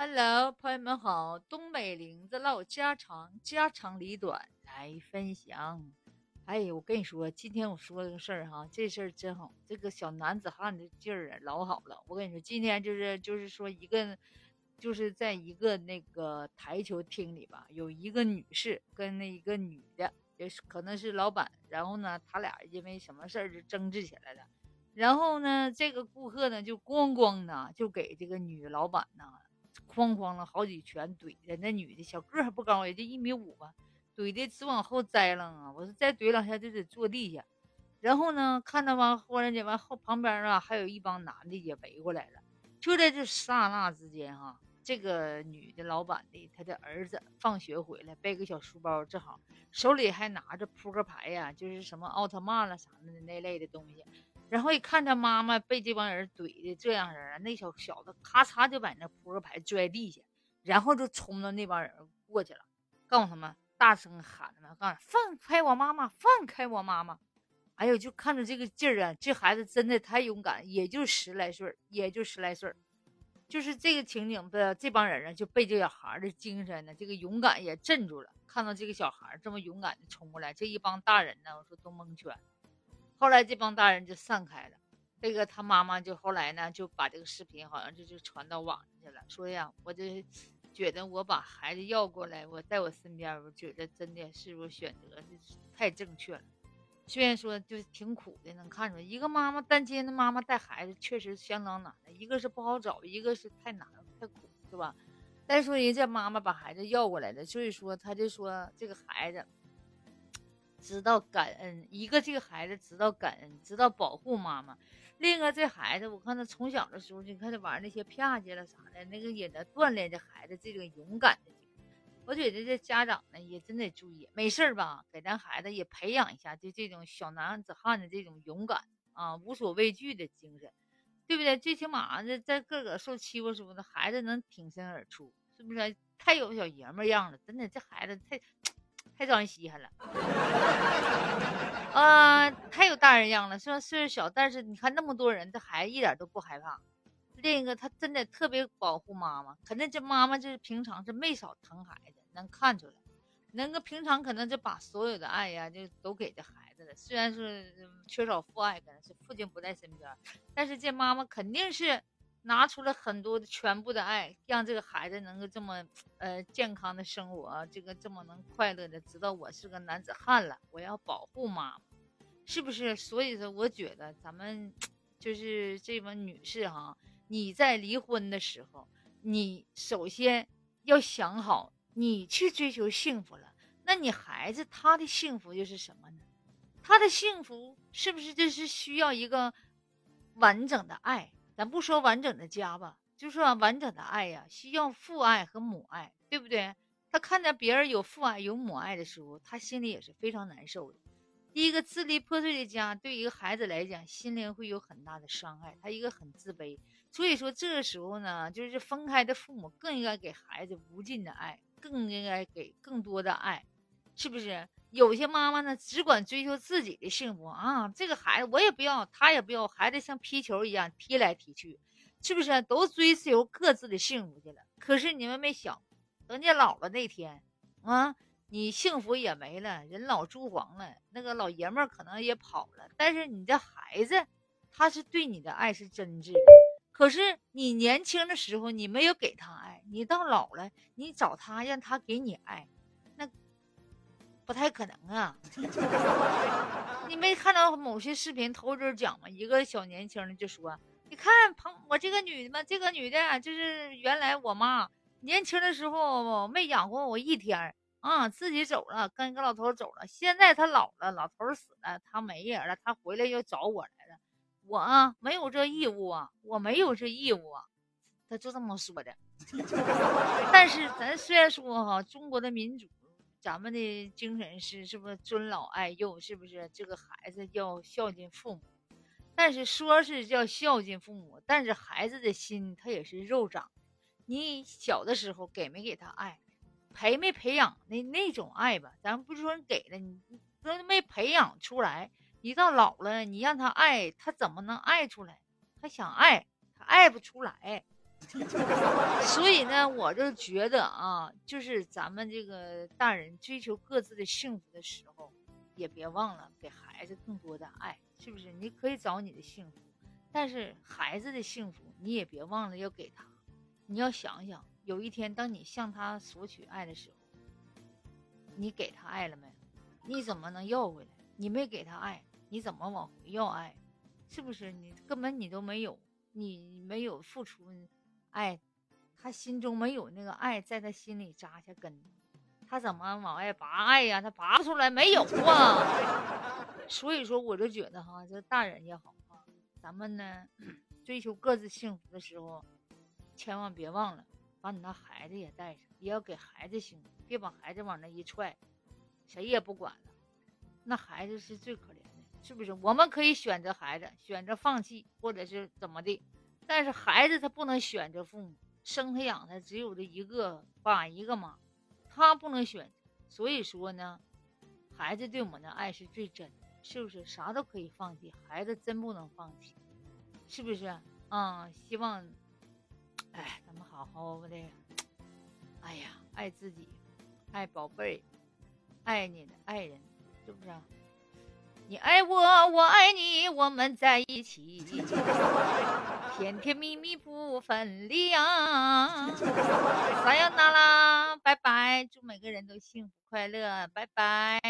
Hello，朋友们好，东北玲子唠家常，家长里短来分享。哎，我跟你说，今天我说这个事儿哈，这事儿真好，这个小男子汉的劲儿啊，老好了。我跟你说，今天就是就是说一个，就是在一个那个台球厅里吧，有一个女士跟那一个女的，也是可能是老板，然后呢，他俩因为什么事儿就争执起来了。然后呢，这个顾客呢就咣咣的就给这个女老板呢。哐哐了好几拳怼的，那女的小个还不高，也就一米五吧，怼的直往后栽了啊！我说再怼两下就得坐地下。然后呢，看到完忽然间完后旁边啊还有一帮男的也围过来了。就在这刹那之间哈，这个女的老板的她的儿子放学回来，背个小书包，正好手里还拿着扑克牌呀，就是什么奥特曼了啥的那类的东西。然后一看他妈妈被这帮人怼的这样式儿，那小小子咔嚓就把那扑克牌拽地下，然后就冲到那帮人过去了，告诉他们大声喊他们，告诉放开我妈妈，放开我妈妈！哎呦，就看着这个劲儿啊，这孩子真的太勇敢，也就十来岁也就十来岁就是这个情景的这帮人啊，就被这小孩的精神呢，这个勇敢也镇住了。看到这个小孩这么勇敢的冲过来，这一帮大人呢，我说都蒙圈。后来这帮大人就散开了，这个他妈妈就后来呢就把这个视频好像就就传到网上去了，说呀，我就觉得我把孩子要过来，我在我身边，我觉得真的是我选择太正确了。虽然说就挺苦的，能看出来一个妈妈单亲的妈妈带孩子确实相当难的，一个是不好找，一个是太难太苦，是吧？再说人家妈妈把孩子要过来了，所以说他就说这个孩子。知道感恩，一个这个孩子知道感恩，知道保护妈妈；另一个这孩子，我看他从小的时候，你看他玩那些啪叽了啥的，那个也能锻炼这孩子这种勇敢的精神。我觉得这家长呢也真得注意，没事吧，给咱孩子也培养一下，就这种小男子汉的这种勇敢啊，无所畏惧的精神，对不对？最起码这在个个受欺负时候，那孩子能挺身而出，是不是？太有小爷们样了，真的，这孩子太。太招人稀罕了，啊，太有大人样了。虽然岁数小，但是你看那么多人，这孩子一点都不害怕。另一个，他真的特别保护妈妈，肯定这妈妈就是平常是没少疼孩子，能看出来。能够平常可能就把所有的爱呀，就都给这孩子了。虽然是缺少父爱，可能是父亲不在身边，但是这妈妈肯定是。拿出了很多的全部的爱，让这个孩子能够这么呃健康的生活，这个这么能快乐的知道我是个男子汉了，我要保护妈妈，是不是？所以说，我觉得咱们就是这位女士哈，你在离婚的时候，你首先要想好，你去追求幸福了，那你孩子他的幸福又是什么呢？他的幸福是不是就是需要一个完整的爱？咱不说完整的家吧，就说完整的爱呀，需要父爱和母爱，对不对？他看见别人有父爱有母爱的时候，他心里也是非常难受的。第一个支离破碎的家，对一个孩子来讲，心灵会有很大的伤害，他一个很自卑。所以说这个时候呢，就是分开的父母更应该给孩子无尽的爱，更应该给更多的爱，是不是？有些妈妈呢，只管追求自己的幸福啊，这个孩子我也不要，他也不要，孩子像皮球一样踢来踢去，是不是？都追求各自的幸福去了。可是你们没想，等你老了那天，啊，你幸福也没了，人老珠黄了，那个老爷们可能也跑了，但是你的孩子，他是对你的爱是真挚的。可是你年轻的时候你没有给他爱，你到老了，你找他让他给你爱。那不太可能啊！你没看到某些视频头阵讲吗？一个小年轻的就说：“你看，朋我这个女的，这个女的，就是原来我妈年轻的时候没养活我一天啊，自己走了，跟一个老头走了。现在她老了，老头死了，她没人了，她回来又找我来了。我啊，没有这义务啊，我没有这义务啊。”他就这么说的。但是咱虽然说哈，中国的民主。咱们的精神是是不是尊老爱幼？是不是这个孩子要孝敬父母？但是说是叫孝敬父母，但是孩子的心他也是肉长。你小的时候给没给他爱，培没培养那那种爱吧？咱不是说给了你，都没培养出来。你到老了，你让他爱，他怎么能爱出来？他想爱，他爱不出来。所以呢，我就觉得啊，就是咱们这个大人追求各自的幸福的时候，也别忘了给孩子更多的爱，是不是？你可以找你的幸福，但是孩子的幸福你也别忘了要给他。你要想想，有一天当你向他索取爱的时候，你给他爱了没？你怎么能要回来？你没给他爱，你怎么往回要爱？是不是？你根本你都没有，你没有付出。爱，他心中没有那个爱，在他心里扎下根，他怎么往外拔爱呀？他拔不出来，没有啊。所以说，我就觉得哈，这大人也好啊，咱们呢，追求各自幸福的时候，千万别忘了把你那孩子也带上，也要给孩子幸福，别把孩子往那一踹，谁也不管了。那孩子是最可怜的，是不是？我们可以选择孩子，选择放弃，或者是怎么的。但是孩子他不能选择父母，生他养他只有这一个爸一个妈，他不能选。所以说呢，孩子对我们的爱是最真的，是不是？啥都可以放弃，孩子真不能放弃，是不是？啊，希望，哎，咱们好好的，哎呀，爱自己，爱宝贝，爱你的爱人，是不是？你爱我，我爱你，我们在一起，甜甜蜜蜜不分离啊！撒样那啦，拜拜，祝每个人都幸福快乐，拜拜。